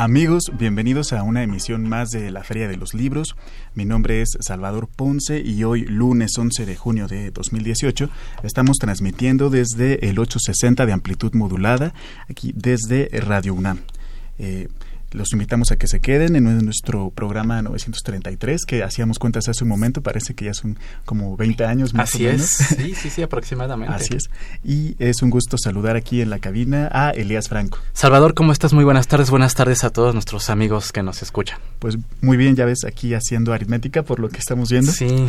Amigos, bienvenidos a una emisión más de la Feria de los Libros. Mi nombre es Salvador Ponce y hoy, lunes 11 de junio de 2018, estamos transmitiendo desde el 860 de amplitud modulada, aquí desde Radio UNAM. Eh, los invitamos a que se queden en nuestro programa 933, que hacíamos cuentas hace un momento, parece que ya son como 20 años más Así o menos. es, sí, sí, sí, aproximadamente. Así es. Y es un gusto saludar aquí en la cabina a Elías Franco. Salvador, ¿cómo estás? Muy buenas tardes, buenas tardes a todos nuestros amigos que nos escuchan. Pues muy bien, ya ves aquí haciendo aritmética por lo que estamos viendo. Sí.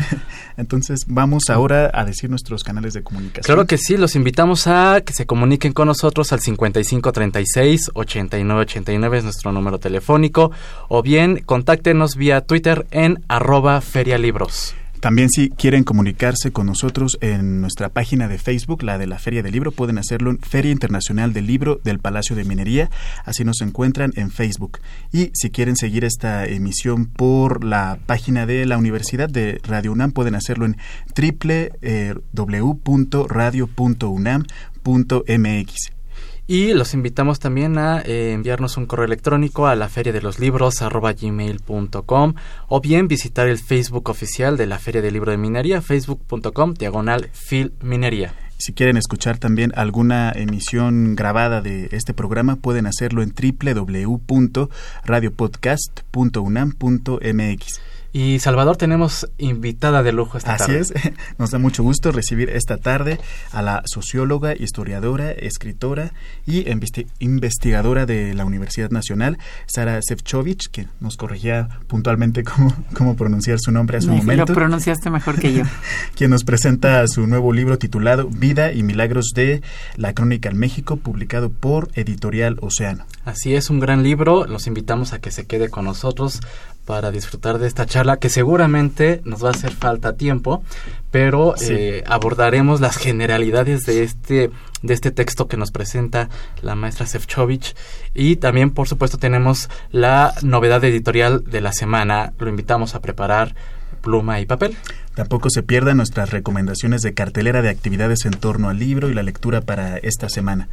Entonces vamos ahora a decir nuestros canales de comunicación. Claro que sí, los invitamos a que se comuniquen con nosotros al 5536-8989 es nuestro número telefónico o bien contáctenos vía Twitter en arroba ferialibros. También si quieren comunicarse con nosotros en nuestra página de Facebook, la de la Feria del Libro, pueden hacerlo en Feria Internacional del Libro del Palacio de Minería, así nos encuentran en Facebook. Y si quieren seguir esta emisión por la página de la Universidad de Radio UNAM, pueden hacerlo en www.radio.unam.mx. Y los invitamos también a eh, enviarnos un correo electrónico a la feria de los libros gmail.com o bien visitar el Facebook oficial de la Feria del Libro de Minería, facebook.com diagonal filminería. Si quieren escuchar también alguna emisión grabada de este programa, pueden hacerlo en www.radiopodcast.unam.mx. Y Salvador, tenemos invitada de lujo esta Así tarde. es, nos da mucho gusto recibir esta tarde a la socióloga, historiadora, escritora y investi- investigadora de la Universidad Nacional, Sara Sefcovic, que nos corregía puntualmente cómo, cómo pronunciar su nombre a su Lo momento, pronunciaste mejor que yo. quien nos presenta su nuevo libro titulado Vida y Milagros de la Crónica en México, publicado por Editorial Océano. Así es, un gran libro. Los invitamos a que se quede con nosotros para disfrutar de esta charla que seguramente nos va a hacer falta tiempo, pero Sí. eh, abordaremos las generalidades de este de este texto que nos presenta la maestra Sefcovic y también por supuesto tenemos la novedad editorial de la semana. Lo invitamos a preparar pluma y papel. Tampoco se pierdan nuestras recomendaciones de cartelera de actividades en torno al libro y la lectura para esta semana.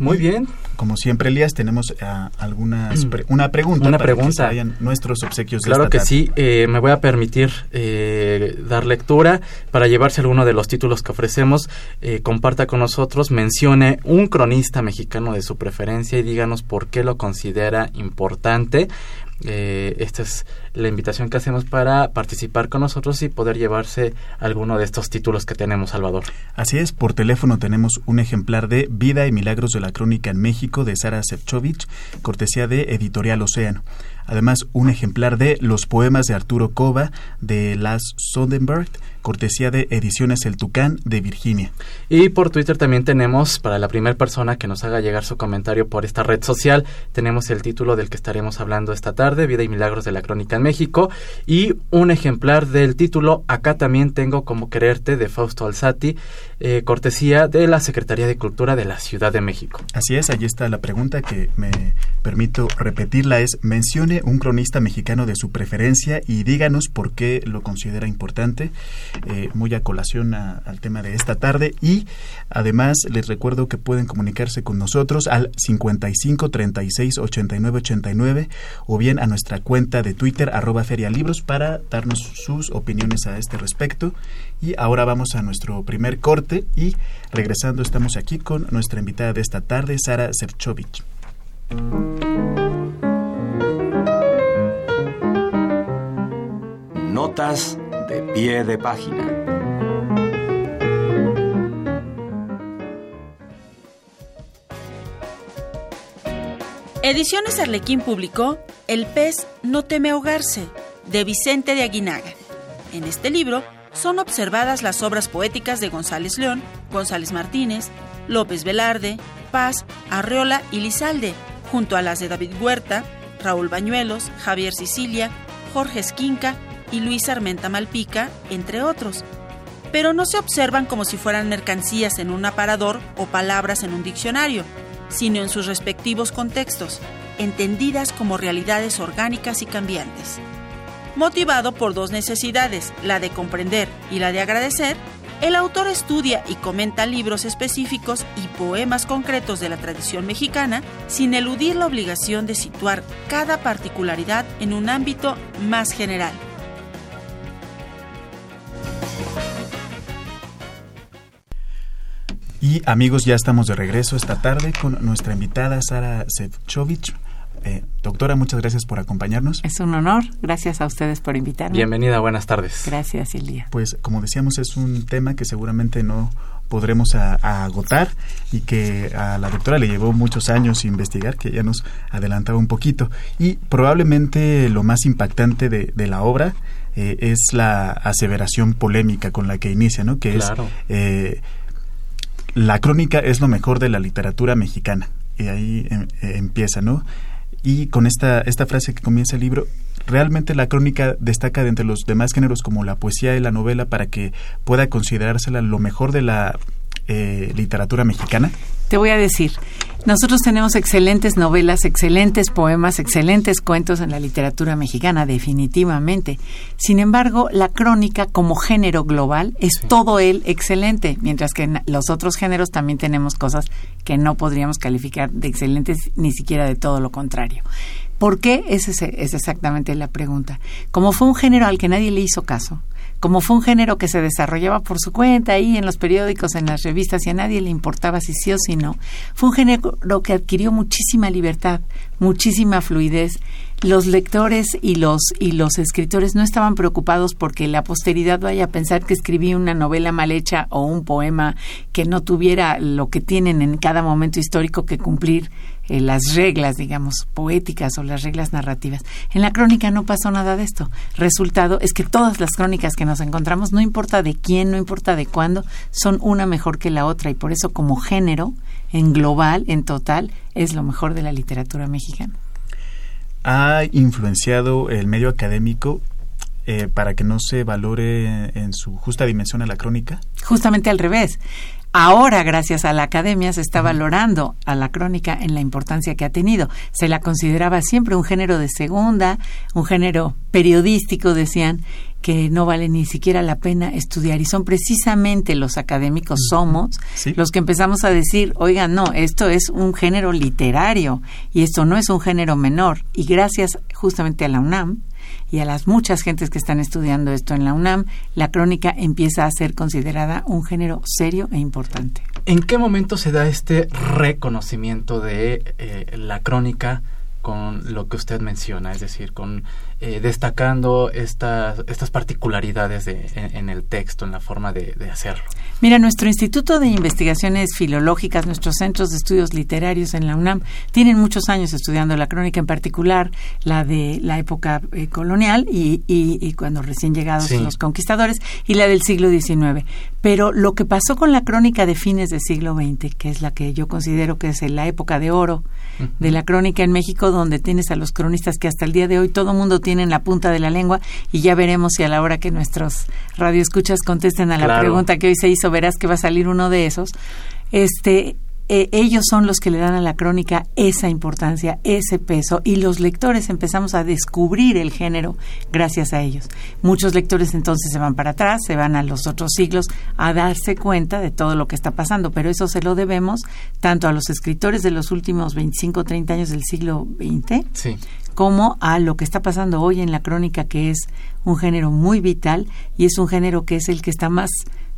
Muy bien. Como siempre, Elías, tenemos ah, algunas pre- una pregunta Una para que pregunta. se vayan nuestros obsequios de Claro esta que tarde. sí, eh, me voy a permitir eh, dar lectura para llevarse alguno de los títulos que ofrecemos. eh, comparta con nosotros, mencione un cronista mexicano de su preferencia y díganos por qué lo considera importante. Eh, esta es la invitación que hacemos para participar con nosotros y poder llevarse alguno de estos títulos que tenemos, Salvador. Así es, por teléfono tenemos un ejemplar de Vida y Milagros de la Crónica en México de Sara Sefcovic, cortesía de Editorial Océano. Además, un ejemplar de Los poemas de Arturo Cova de Las Sondenberg, cortesía de Ediciones El Tucán de Virginia. Y por Twitter también tenemos, para la primera persona que nos haga llegar su comentario por esta red social, tenemos el título del que estaremos hablando esta tarde, Vida y Milagros de la Crónica en México, y un ejemplar del título Acá también tengo como quererte de Fausto Alzati, eh, cortesía de la Secretaría de Cultura de la Ciudad de México. Así es, allí está la pregunta que me permito repetirla es mencione un cronista mexicano de su preferencia y díganos por qué lo considera importante, eh, muy a colación al tema de esta tarde y además les recuerdo que pueden comunicarse con nosotros al 55 36 89 89 o bien a nuestra cuenta de Twitter arroba ferialibros para darnos sus opiniones a este respecto y ahora vamos a nuestro primer corte y regresando estamos aquí con nuestra invitada de esta tarde, Sara Sefcovic. Notas de pie de página. Ediciones Arlequín publicó El pez no teme ahogarse, de Vicente de Aguinaga. En este libro son observadas las obras poéticas de González León, González Martínez, López Velarde, Paz, Arreola y Lizalde, junto a las de David Huerta, Raúl Bañuelos, Javier Sicilia, Jorge Esquinca y Luis Armenta Malpica, entre otros. Pero no se observan como si fueran mercancías en un aparador o palabras en un diccionario, sino en sus respectivos contextos, entendidas como realidades orgánicas y cambiantes. Motivado por dos necesidades, la de comprender y la de agradecer, el autor estudia y comenta libros específicos y poemas concretos de la tradición mexicana sin eludir la obligación de situar cada particularidad en un ámbito más general. Y amigos, ya estamos de regreso esta tarde con nuestra invitada Sara Sefcovic. Eh, doctora, muchas gracias por acompañarnos. Es un honor. Gracias a ustedes por invitarme. Bienvenida, buenas tardes. Gracias, Silvia. Pues como decíamos, es un tema que seguramente no podremos agotar y que a la doctora le llevó muchos años investigar, que ya nos adelantaba un poquito. Y probablemente lo más impactante de, la obra eh, es la aseveración polémica con la que inicia, ¿no? Que es eh, la crónica es lo mejor de la literatura mexicana. Y ahí em, empieza, ¿no? Y con esta, esta frase que comienza el libro, realmente la crónica destaca de entre los demás géneros como la poesía y la novela para que pueda considerársela lo mejor de la eh, literatura mexicana? Te voy a decir, nosotros tenemos excelentes novelas, excelentes poemas, excelentes cuentos en la literatura mexicana, definitivamente. Sin embargo, la crónica como género global es todo él excelente, mientras que en los otros géneros también tenemos cosas que no podríamos calificar de excelentes, ni siquiera de todo lo contrario. ¿Por qué? Esa es exactamente la pregunta. Como fue un género al que nadie le hizo caso, como fue un género que se desarrollaba por su cuenta ahí en los periódicos, en las revistas y a nadie le importaba si sí o si no, fue un género que adquirió muchísima libertad, muchísima fluidez. Los lectores y los y los escritores no estaban preocupados porque la posteridad vaya a pensar que escribí una novela mal hecha o un poema que no tuviera lo que tienen en cada momento histórico que cumplir eh, las reglas, digamos, poéticas o las reglas narrativas. En la crónica no pasó nada de esto. Resultado es que todas las crónicas que nos encontramos, no importa de quién, no importa de cuándo, son una mejor que la otra y por eso como género, en global, en total, es lo mejor de la literatura mexicana. ¿Ha influenciado el medio académico eh, para que no se valore en su justa dimensión a la crónica? Justamente al revés. Ahora, gracias a la academia, se está valorando a la crónica en la importancia que ha tenido. Se la consideraba siempre un género de segunda, un género periodístico, decían, que no vale ni siquiera la pena estudiar. Y son precisamente los académicos somos los que empezamos a decir, oigan, no, esto es un género literario y esto no es un género menor. Y gracias justamente a la UNAM, y a las muchas gentes que están estudiando esto en la UNAM, la crónica empieza a ser considerada un género serio e importante. ¿En qué momento se da este reconocimiento de eh, la crónica con lo que usted menciona, es decir, con eh, destacando estas, estas particularidades de, en, el texto, en la forma de, hacerlo. Mira, nuestro Instituto de Investigaciones Filológicas, nuestros centros de estudios literarios en la UNAM, tienen muchos años estudiando la crónica, en particular la de la época eh, colonial y, y, cuando recién llegados los conquistadores, y la del siglo XIX. Pero lo que pasó con la crónica de fines del siglo XX, que es la que yo considero que es la época de oro de la crónica en México, donde tienes a los cronistas que hasta el día de hoy todo mundo tienen la punta de la lengua y ya veremos si a la hora que nuestros radioescuchas contesten a la pregunta que hoy se hizo, verás que va a salir uno de esos. Este, eh, ellos son los que le dan a la crónica esa importancia, ese peso, y los lectores empezamos a descubrir el género gracias a ellos. Muchos lectores entonces se van para atrás, se van a los otros siglos a darse cuenta de todo lo que está pasando, pero eso se lo debemos tanto a los escritores de los últimos 25 o 30 años del siglo XX, como a lo que está pasando hoy en la crónica, que es un género muy vital y es un género que es el que está más,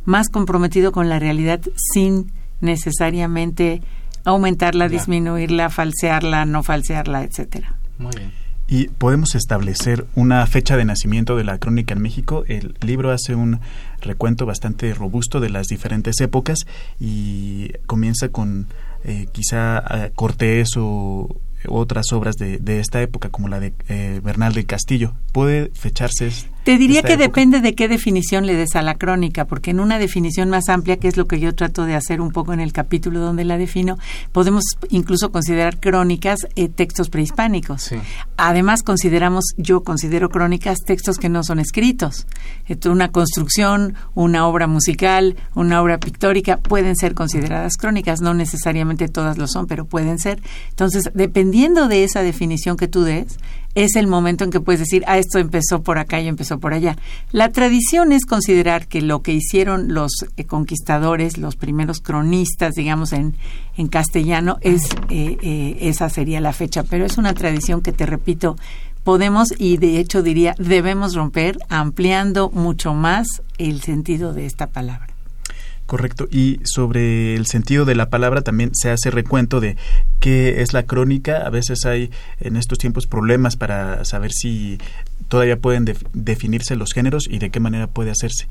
más comprometido con la realidad sin necesariamente aumentarla, disminuirla, falsearla, no falsearla, etcétera. Muy bien. Y podemos establecer una fecha de nacimiento de la crónica en México. El libro hace un recuento bastante robusto de las diferentes épocas y comienza con eh, quizá eh, Cortés o otras obras de, de, esta época, como la de eh, Bernal del Castillo. ¿Puede fecharse? Te diría que depende de qué definición le des a la crónica, porque en una definición más amplia, que es lo que yo trato de hacer un poco en el capítulo donde la defino, podemos incluso considerar crónicas eh, textos prehispánicos. Además, consideramos, yo considero crónicas textos que no son escritos. una construcción, una obra musical, una obra pictórica pueden ser consideradas crónicas, no necesariamente todas lo son, pero pueden ser. Entonces, dependiendo de esa definición que tú des, es el momento en que puedes decir, ah, esto empezó por acá y empezó por allá. La tradición es considerar que lo que hicieron los eh, conquistadores, los primeros cronistas, digamos, en, en castellano, es, eh, eh, esa sería la fecha, pero es una tradición que, te repito, podemos y de hecho diría debemos romper ampliando mucho más el sentido de esta palabra. Correcto. Y sobre el sentido de la palabra también se hace recuento de qué es la crónica. A veces hay en estos tiempos problemas para saber si todavía pueden definirse los géneros y de qué manera puede hacerse.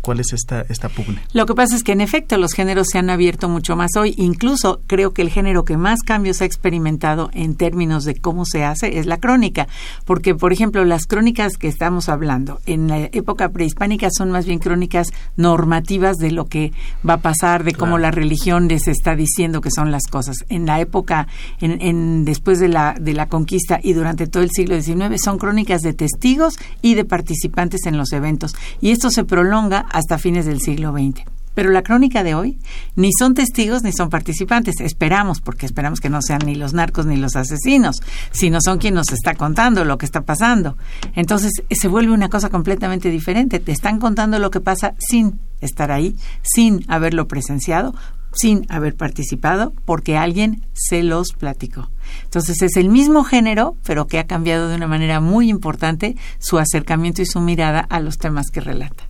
¿Cuál es esta, esta pugna? Lo que pasa es que en efecto los géneros se han abierto mucho más hoy. Incluso creo que el género que más cambios ha experimentado en términos de cómo se hace es la crónica. Porque, por ejemplo, las crónicas que estamos hablando en la época prehispánica son más bien crónicas normativas de lo que va a pasar, de cómo la religión les está diciendo que son las cosas. En la época, en, en, después de la, de la conquista y durante todo el siglo XIX, son crónicas de testigos y de participantes en los eventos. Y esto se prolonga hasta fines del siglo XX. Pero la crónica de hoy ni son testigos ni son participantes. Esperamos, porque esperamos que no sean ni los narcos ni los asesinos, sino son quien nos está contando lo que está pasando. Entonces se vuelve una cosa completamente diferente. Te están contando lo que pasa sin estar ahí, sin haberlo presenciado, sin haber participado, porque alguien se los platicó. Entonces es el mismo género, pero que ha cambiado de una manera muy importante su acercamiento y su mirada a los temas que relata.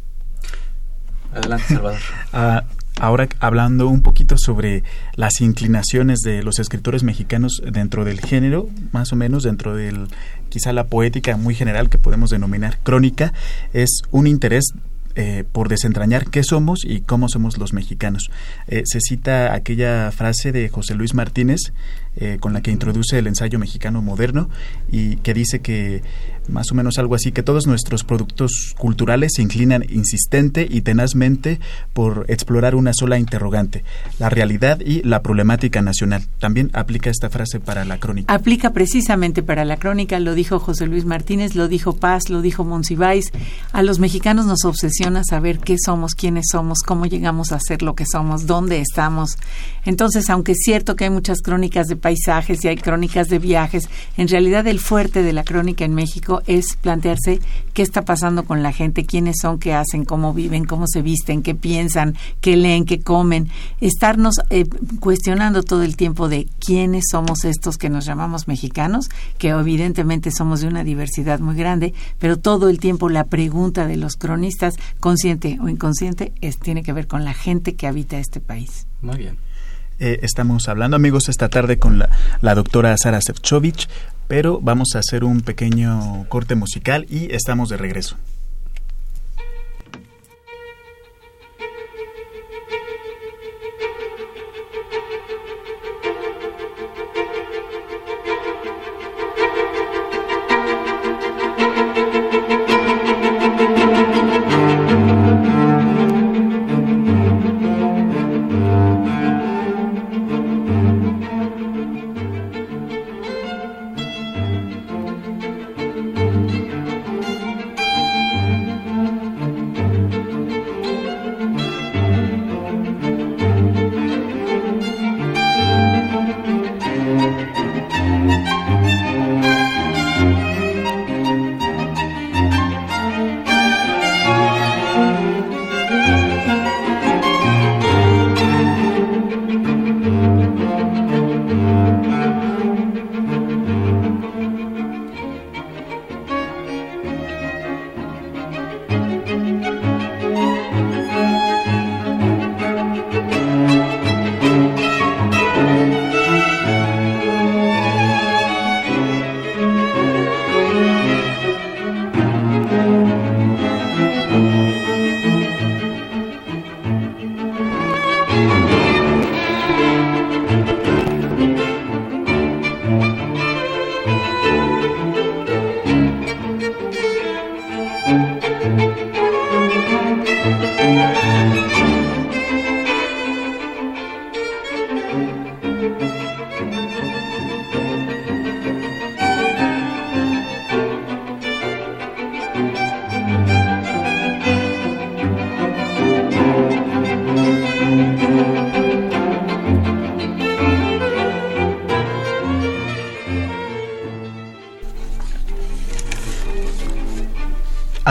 Adelante, Salvador. Ah, ahora hablando un poquito sobre las inclinaciones de los escritores mexicanos dentro del género, más o menos dentro del quizá la poética muy general que podemos denominar crónica, es un interés eh, por desentrañar qué somos y cómo somos los mexicanos. Eh, se cita aquella frase de José Luis Martínez eh, con la que introduce el ensayo mexicano moderno y que dice que más o menos algo así, que todos nuestros productos culturales se inclinan insistente y tenazmente por explorar una sola interrogante, la realidad y la problemática nacional. También aplica esta frase para la crónica. Aplica precisamente para la crónica, lo dijo José Luis Martínez, lo dijo Paz, lo dijo Monsiváis. A los mexicanos nos obsesiona saber qué somos, quiénes somos, cómo llegamos a ser lo que somos, dónde estamos. Entonces, aunque es cierto que hay muchas crónicas de paisajes y hay crónicas de viajes, en realidad el fuerte de la crónica en México es plantearse qué está pasando con la gente, quiénes son, qué hacen, cómo viven, cómo se visten, qué piensan, qué leen, qué comen, estarnos eh, cuestionando todo el tiempo de quiénes somos estos que nos llamamos mexicanos, que evidentemente somos de una diversidad muy grande, pero todo el tiempo la pregunta de los cronistas, consciente o inconsciente, es, tiene que ver con la gente que habita este país. Muy bien. Eh, estamos hablando, amigos, esta tarde con la, la doctora Sara Sefcovic, pero vamos a hacer un pequeño corte musical y estamos de regreso.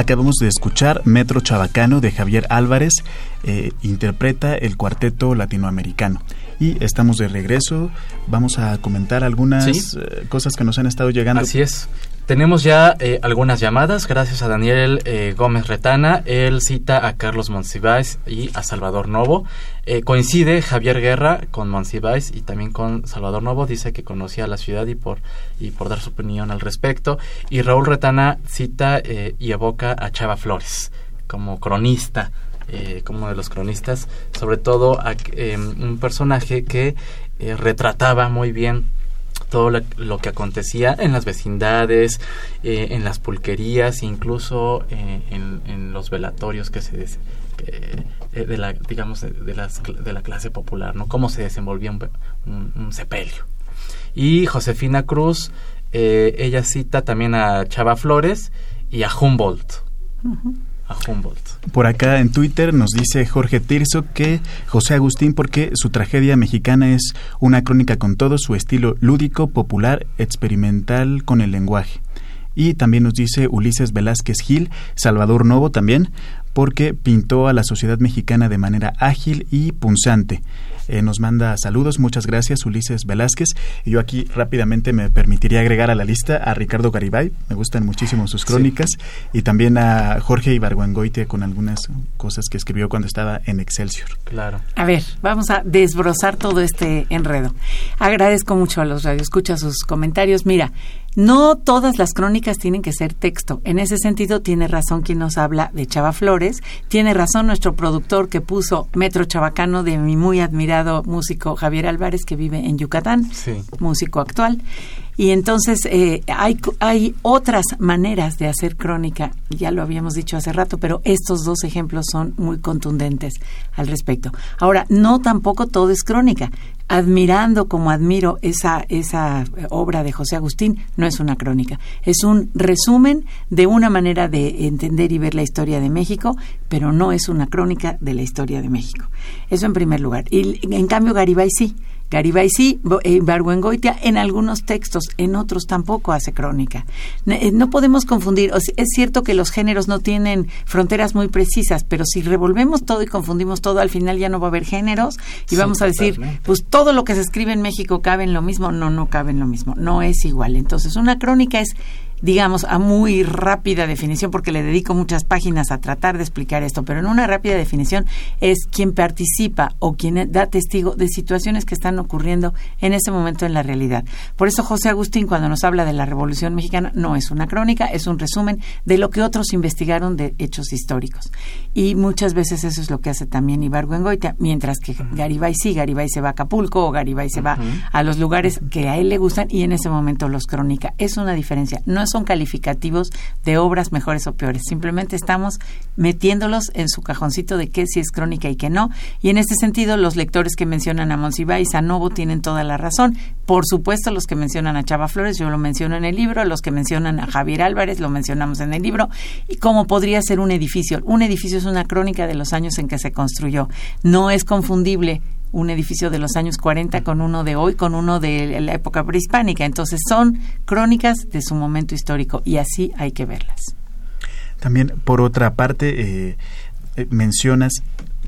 Acabamos de escuchar Metro Chabacano de Javier Álvarez, eh, interpreta el cuarteto latinoamericano. Y estamos de regreso, vamos a comentar algunas eh, cosas que nos han estado llegando. Así es. Tenemos ya eh, algunas llamadas, gracias a Daniel eh, Gómez Retana. Él cita a Carlos Monsiváis y a Salvador Novo. Eh, coincide Javier Guerra con Monsiváis y también con Salvador Novo. Dice que conocía la ciudad y por, y por dar su opinión al respecto. Y Raúl Retana cita y evoca a Chava Flores como cronista. como uno de los cronistas, sobre todo a, un personaje que retrataba muy bien todo lo, que acontecía en las vecindades, eh, en las pulquerías, incluso eh, en, los velatorios que se eh, de la de, la clase popular, ¿no? Cómo se desenvolvía un, sepelio. Y Josefina Cruz, ella cita también a Chava Flores y a Humboldt Por acá en Twitter nos dice Jorge Tirso que José Agustín porque su tragedia mexicana es una crónica con todo su estilo lúdico, popular, experimental con el lenguaje. Y también nos dice Ulises Velázquez Gil, Salvador Novo también, porque pintó a la sociedad mexicana de manera ágil y punzante. Eh, nos manda saludos, muchas gracias Ulises Velázquez. Y yo aquí rápidamente me permitiría agregar a la lista a Ricardo Garibay, me gustan muchísimo sus crónicas, y también a Jorge Ibargüengoite con algunas cosas que escribió cuando estaba en Excelsior. Claro. A ver, vamos a desbrozar todo este enredo. Agradezco mucho a los radioescuchas sus comentarios. Mira, no todas las crónicas tienen que ser texto. En ese sentido, tiene razón quien nos habla de Chava Flores, tiene razón nuestro productor que puso Metro Chabacano de mi muy admirado músico Javier Álvarez, que vive en Yucatán, músico actual. Y entonces eh, hay, hay otras maneras de hacer crónica, ya lo habíamos dicho hace rato, pero estos dos ejemplos son muy contundentes al respecto. Ahora, no tampoco todo es crónica. Admirando como admiro esa, esa obra de José Agustín, no es una crónica, es un resumen de una manera de entender y ver la historia de México, pero no es una crónica de la historia de México. Eso en primer lugar. Y en cambio Garibay sí Garibay sí, eh, Barguengoitia en algunos textos, en otros tampoco hace crónica. Eh, no podemos confundir, es cierto que los géneros no tienen fronteras muy precisas, pero si revolvemos todo y confundimos todo, al final ya no va a haber géneros y vamos a decir, pues todo lo que se escribe en México cabe en lo mismo, no, no cabe en lo mismo, no es igual. Entonces, una crónica es digamos, a muy rápida definición, porque le dedico muchas páginas a tratar de explicar esto, pero en una rápida definición es quien participa o quien da testigo de situaciones que están ocurriendo en ese momento en la realidad. Por eso José Agustín, cuando nos habla de la Revolución Mexicana, no es una crónica, es un resumen de lo que otros investigaron de hechos históricos. Y muchas veces eso es lo que hace también Ibargüengoitia, mientras que Garibay sí, Garibay se va a Acapulco o Garibay se va a los lugares que a él le gustan y en ese momento los crónica. Es una diferencia. No son calificativos de obras mejores o peores. Simplemente estamos metiéndolos en su cajoncito de qué si es crónica y qué no. Y en este sentido, los lectores que mencionan a Monsiváis, a Novo, tienen toda la razón. Por supuesto, los que mencionan a Chava Flores, yo lo menciono en el libro. Los que mencionan a Javier Álvarez, lo mencionamos en el libro. Y cómo podría ser un edificio. Un edificio es una crónica de los años en que se construyó. No es confundible un edificio de los años 40 con uno de hoy, con uno de la época prehispánica. Entonces son crónicas de su momento histórico y así hay que verlas. También, por otra parte, eh, eh, mencionas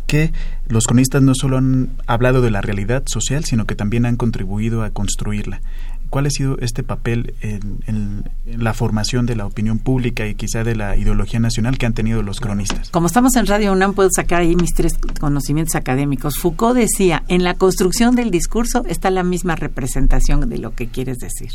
que los cronistas no solo han hablado de la realidad social, sino que también han contribuido a construirla. ¿Cuál ha sido este papel en, la formación de la opinión pública y quizá de la ideología nacional que han tenido los cronistas? Como estamos en Radio UNAM, puedo sacar ahí mis tres conocimientos académicos. Foucault decía, en la construcción del discurso está la misma representación de lo que quieres decir.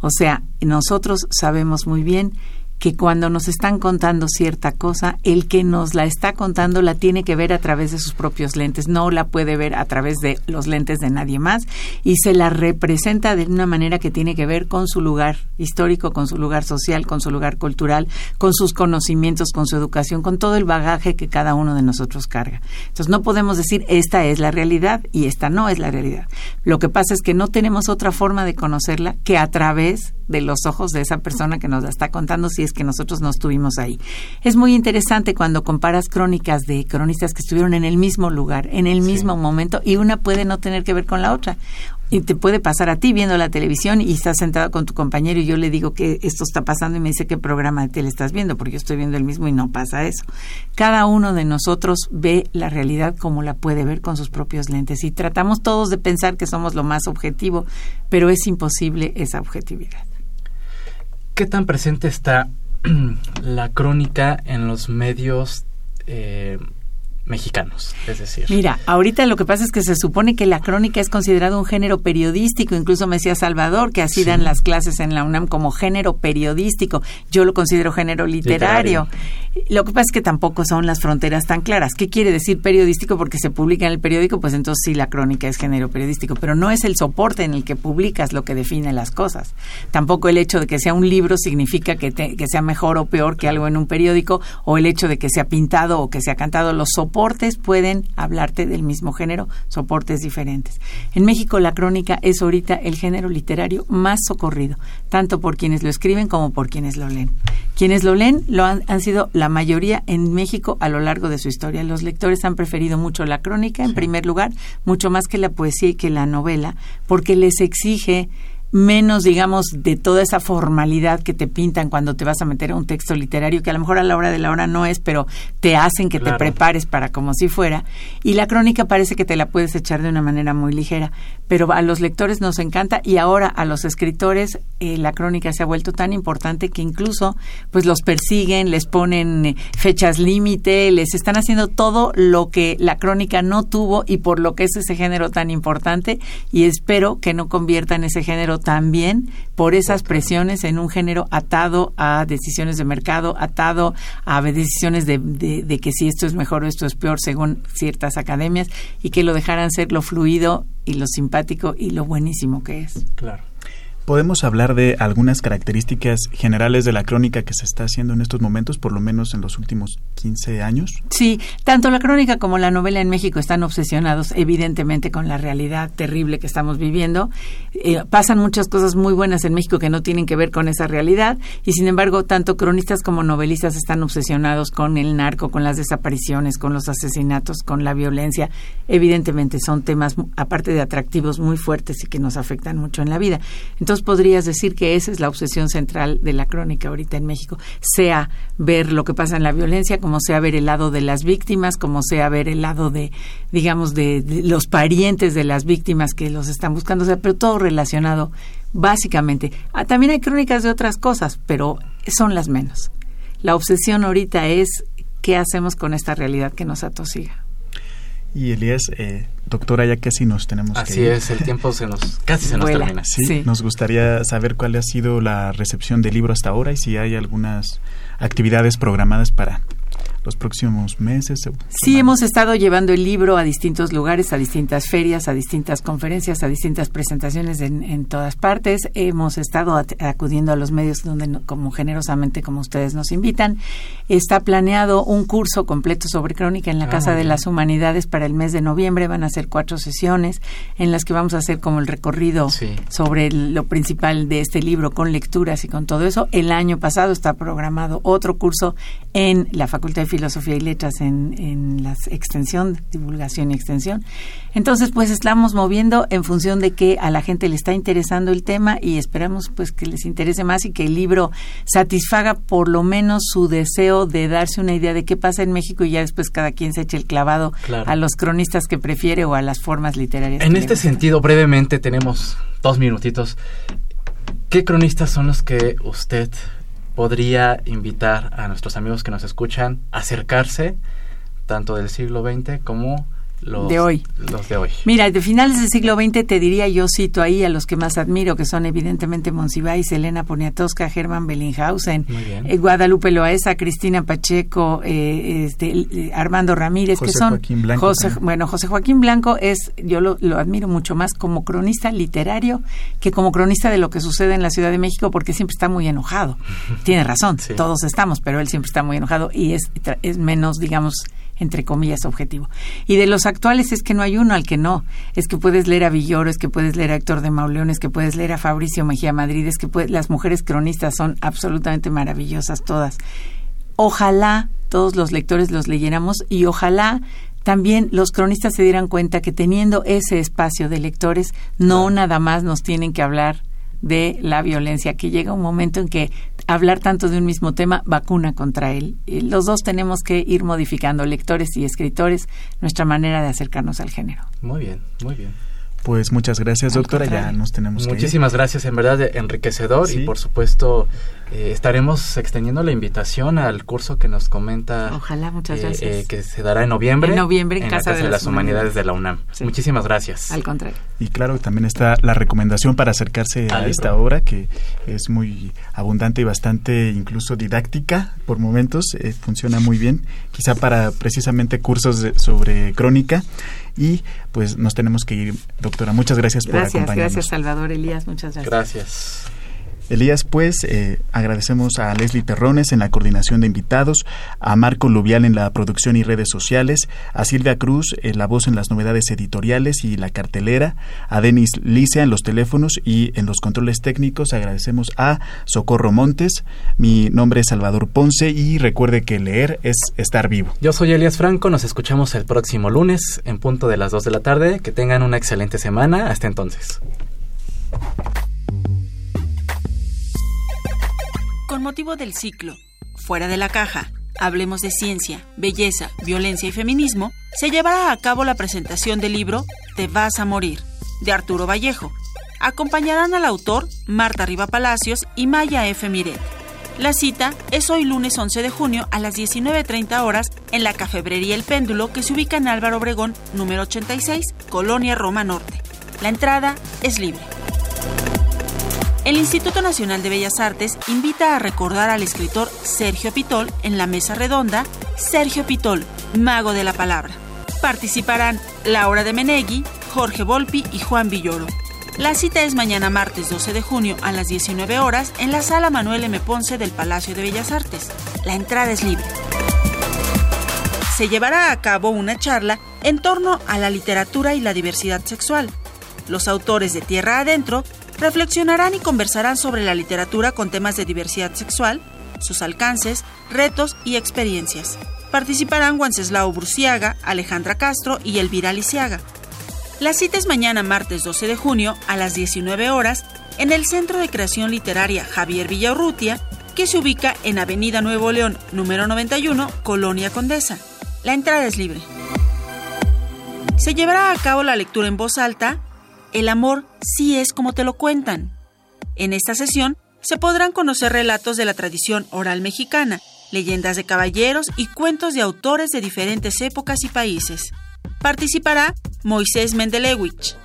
O sea, nosotros sabemos muy bien que cuando nos están contando cierta cosa, el que nos la está contando la tiene que ver a través de sus propios lentes, no la puede ver a través de los lentes de nadie más y se la representa de una manera que tiene que ver con su lugar histórico, con su lugar social, con su lugar cultural, con sus conocimientos, con su educación, con todo el bagaje que cada uno de nosotros carga. Entonces no podemos decir esta es la realidad y esta no es la realidad, Lo que pasa es que no tenemos otra forma de conocerla que a través de los ojos de esa persona que nos la está contando si es que nosotros no estuvimos ahí. Es muy interesante cuando comparas crónicas de cronistas que estuvieron en el mismo lugar, en el mismo momento, y una puede no tener que ver con la otra y te puede pasar a ti viendo la televisión y estás sentado con tu compañero y yo le digo que esto está pasando y me dice qué programa de tele estás viendo, porque yo estoy viendo el mismo y no pasa eso. Cada uno de nosotros ve la realidad como la puede ver con sus propios lentes y tratamos todos de pensar que somos lo más objetivo, pero es imposible esa objetividad. ¿Qué tan presente está la crónica en los medios eh, mexicanos, es decir. Mira, ahorita lo que pasa es que se supone que la crónica es considerado un género periodístico, incluso me decía Salvador que así dan las clases en la UNAM como género periodístico, yo lo considero género literario. Lo que pasa es que tampoco son las fronteras tan claras. ¿Qué quiere decir periodístico? Porque se publica en el periódico, pues entonces sí la crónica es género periodístico, pero no es el soporte en el que publicas lo que define las cosas. Tampoco el hecho de que sea un libro significa que, que sea mejor o peor que algo en un periódico, o el hecho de que sea pintado o que sea cantado. Los soportes pueden hablarte del mismo género, soportes diferentes. En México la crónica es ahorita el género literario más socorrido, tanto por quienes lo escriben como por quienes lo leen. Quienes lo leen lo han, sido la mayoría en México a lo largo de su historia. Los lectores han preferido mucho la crónica, en primer lugar, mucho más que la poesía y que la novela, porque les exige menos, digamos, de toda esa formalidad que te pintan cuando te vas a meter a un texto literario, que a lo mejor a la hora de la hora no es, pero te hacen que te prepares para como si fuera. Y la crónica parece que te la puedes echar de una manera muy ligera, pero a los lectores nos encanta y ahora a los escritores eh, la crónica se ha vuelto tan importante que incluso pues los persiguen, les ponen eh, fechas límite, les están haciendo todo lo que la crónica no tuvo y por lo que es ese género tan importante y espero que no conviertan ese género también por esas presiones en un género atado a decisiones de mercado, atado a decisiones de, de, que si esto es mejor o esto es peor según ciertas academias y que lo dejaran ser lo fluido y lo simpático y lo buenísimo que es. Claro. ¿Podemos hablar de algunas características generales de la crónica que se está haciendo en estos momentos, por lo menos en los últimos 15 años? Sí, tanto la crónica como la novela en México están obsesionados evidentemente con la realidad terrible que estamos viviendo. Eh, pasan muchas cosas muy buenas en México que no tienen que ver con esa realidad y sin embargo tanto cronistas como novelistas están obsesionados con el narco, con las desapariciones, con los asesinatos, con la violencia. Evidentemente son temas, aparte de atractivos, muy fuertes y que nos afectan mucho en la vida. Entonces, podrías decir que esa es la obsesión central de la crónica ahorita en México, sea ver lo que pasa en la violencia, como sea ver el lado de las víctimas, como sea ver el lado de, digamos, de, los parientes de las víctimas que los están buscando, o sea, pero todo relacionado básicamente. Ah, también hay crónicas de otras cosas, pero son las menos. La obsesión ahorita es qué hacemos con esta realidad que nos atosiga. Y Elías, eh, doctora, ya casi nos tenemos Así que ir. es, el tiempo se nos, casi se nos termina. sí, nos gustaría saber cuál ha sido la recepción del libro hasta ahora y si hay algunas actividades programadas para los próximos meses? Sí, hemos estado llevando el libro a distintos lugares, a distintas ferias, a distintas conferencias, a distintas presentaciones en, todas partes. Hemos estado acudiendo a los medios donde, como generosamente como ustedes nos invitan. Está planeado un curso completo sobre crónica en la ah, Casa de las Humanidades para el mes de noviembre. Van a ser cuatro sesiones en las que vamos a hacer como el recorrido sobre lo principal de este libro con lecturas y con todo eso. El año pasado está programado otro curso en la Facultad de Filosofía y Letras en, en la extensión, divulgación y extensión. Entonces, pues estamos moviendo en función de que a la gente le está interesando el tema y esperamos pues que les interese más y que el libro satisfaga por lo menos su deseo de darse una idea de qué pasa en México y ya después cada quien se eche el clavado a los cronistas que prefiere o a las formas literarias. En este sentido, brevemente, tenemos dos minutitos. ¿Qué cronistas son los que usted podría invitar a nuestros amigos que nos escuchan a acercarse tanto del siglo XX como los de hoy. Los de hoy. Mira, de finales del siglo XX te diría, yo cito ahí a los que más admiro, que son evidentemente Monsiváis, Elena Poniatowska, Germán Bellinghausen, eh, Guadalupe Loaesa, Cristina Pacheco, eh, este, eh, Armando Ramírez, que son... Joaquín Blanco bueno, José Joaquín Blanco es, yo lo, admiro mucho más como cronista literario que como cronista de lo que sucede en la Ciudad de México, porque siempre está muy enojado. Tiene razón, todos estamos, pero él siempre está muy enojado y es, es menos, digamos, entre comillas, objetivo. Y de los actuales es que no hay uno al que no. Es que puedes leer a Villoro, es que puedes leer a Héctor de Mauleón, es que puedes leer a Fabricio Mejía Madrid, es que las mujeres cronistas son absolutamente maravillosas todas. Ojalá todos los lectores los leyéramos y ojalá también los cronistas se dieran cuenta que teniendo ese espacio de lectores, no nada más nos tienen que hablar de la violencia, que llega un momento en que hablar tanto de un mismo tema vacuna contra él. Los dos tenemos que ir modificando, lectores y escritores, nuestra manera de acercarnos al género. Muy bien, muy bien. Pues muchas gracias, doctora. Ya nos tenemos Muchísimas gracias, en verdad enriquecedor y por supuesto eh, estaremos extendiendo la invitación al curso que nos comenta. Ojalá, muchas eh, gracias. Eh, que se dará en noviembre. En noviembre en, Casa, de, las Humanidades de la UNAM. Muchísimas gracias. Al contrario. Y claro, también está la recomendación para acercarse a esta obra que es muy abundante y bastante incluso didáctica por momentos. funciona muy bien, quizá para precisamente cursos sobre crónica y pues nos tenemos que ir, doctora. Muchas gracias, por acompañarnos. Gracias, Salvador Elías. Muchas gracias. Gracias. Elías, pues eh, agradecemos a Leslie Terrones en la coordinación de invitados, a Marco Lubial en la producción y redes sociales, a Silvia Cruz en la voz en las novedades editoriales y la cartelera, a Denis Licia en los teléfonos y en los controles técnicos. Agradecemos a Socorro Montes. Mi nombre es Salvador Ponce y recuerde que leer es estar vivo. Yo soy Elías Franco, nos escuchamos el próximo lunes en punto de las 2 de la tarde. Que tengan una excelente semana. Hasta entonces. Motivo del ciclo Fuera de la caja, Hablemos de Ciencia, Belleza, Violencia y Feminismo, se llevará a cabo la presentación del libro Te vas a morir, de Arturo Vallejo. Acompañarán al autor Marta Riva Palacios y Maya F. Miret. La cita es hoy lunes 11 de junio a las 19.30 horas en la Cafebrería El Péndulo que se ubica en Álvaro Obregón, número 86, Colonia Roma Norte. La entrada es libre. El Instituto Nacional de Bellas Artes invita a recordar al escritor Sergio Pitol en la mesa redonda Sergio Pitol, mago de la palabra. Participarán Laura de Menegui, Jorge Volpi y Juan Villoro. La cita es mañana martes 12 de junio a las 19 horas en la sala Manuel M. Ponce del Palacio de Bellas Artes. La entrada es libre. Se llevará a cabo una charla en torno a la literatura y la diversidad sexual. Los autores de Tierra Adentro reflexionarán y conversarán sobre la literatura con temas de diversidad sexual, sus alcances, retos y experiencias. Participarán Wenceslao Bruciaga, Alejandra Castro y Elvira Lisiaga. La cita es mañana martes 12 de junio a las 19 horas en el Centro de Creación Literaria Javier Villaurrutia, que se ubica en Avenida Nuevo León, número 91, Colonia Condesa. La entrada es libre. Se llevará a cabo la lectura en voz alta el amor sí es como te lo cuentan. En esta sesión se podrán conocer relatos de la tradición oral mexicana, leyendas de caballeros y cuentos de autores de diferentes épocas y países. Participará Moisés Mendelewich.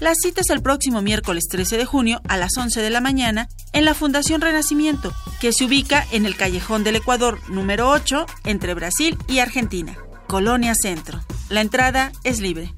La cita es el próximo miércoles 13 de junio a las 11 de la mañana en la Fundación Renacimiento, que se ubica en el Callejón del Ecuador número 8 entre Brasil y Argentina, Colonia Centro. La entrada es libre.